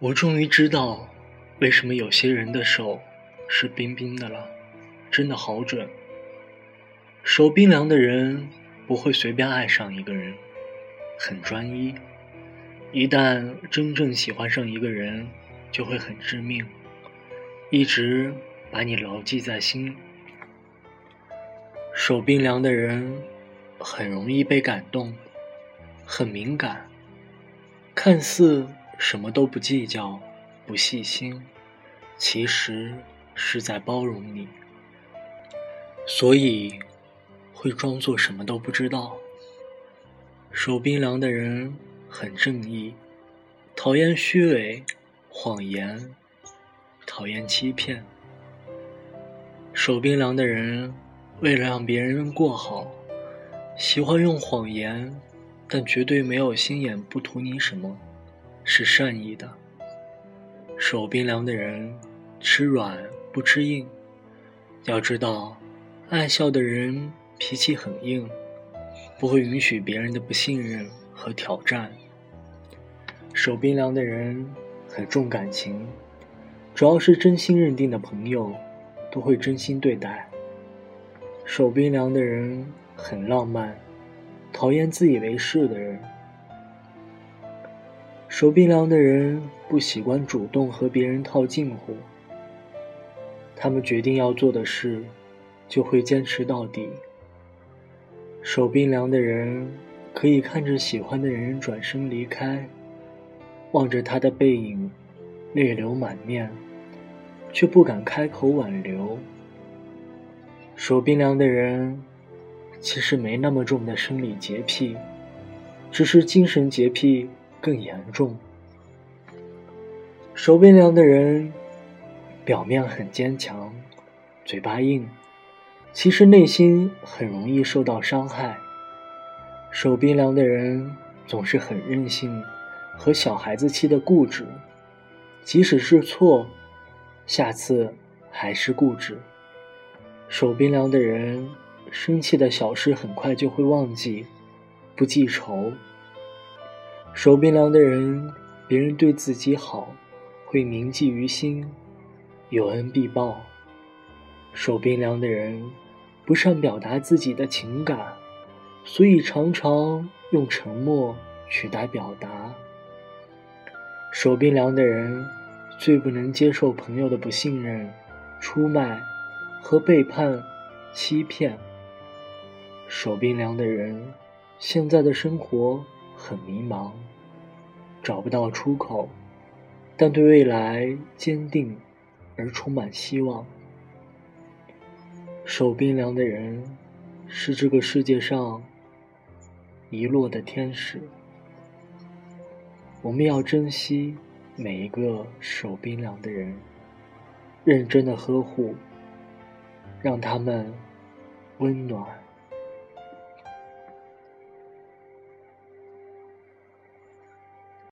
我终于知道，为什么有些人的手是冰冰的了，真的好准。手冰凉的人不会随便爱上一个人，很专一。一旦真正喜欢上一个人，就会很致命，一直把你牢记在心。手冰凉的人很容易被感动，很敏感，看似。什么都不计较，不细心，其实是在包容你，所以会装作什么都不知道。手冰凉的人很正义，讨厌虚伪、谎言，讨厌欺骗。手冰凉的人为了让别人过好，喜欢用谎言，但绝对没有心眼，不图你什么。是善意的。手冰凉的人吃软不吃硬。要知道，爱笑的人脾气很硬，不会允许别人的不信任和挑战。手冰凉的人很重感情，只要是真心认定的朋友，都会真心对待。手冰凉的人很浪漫，讨厌自以为是的人。手冰凉的人不习惯主动和别人套近乎，他们决定要做的事，就会坚持到底。手冰凉的人可以看着喜欢的人转身离开，望着他的背影，泪流满面，却不敢开口挽留。手冰凉的人其实没那么重的生理洁癖，只是精神洁癖。更严重。手冰凉的人，表面很坚强，嘴巴硬，其实内心很容易受到伤害。手冰凉的人总是很任性，和小孩子气的固执，即使是错，下次还是固执。手冰凉的人，生气的小事很快就会忘记，不记仇。手冰凉的人，别人对自己好，会铭记于心，有恩必报。手冰凉的人，不善表达自己的情感，所以常常用沉默取代表达。手冰凉的人，最不能接受朋友的不信任、出卖和背叛、欺骗。手冰凉的人，现在的生活。很迷茫，找不到出口，但对未来坚定而充满希望。手冰凉的人是这个世界上遗落的天使，我们要珍惜每一个手冰凉的人，认真的呵护，让他们温暖。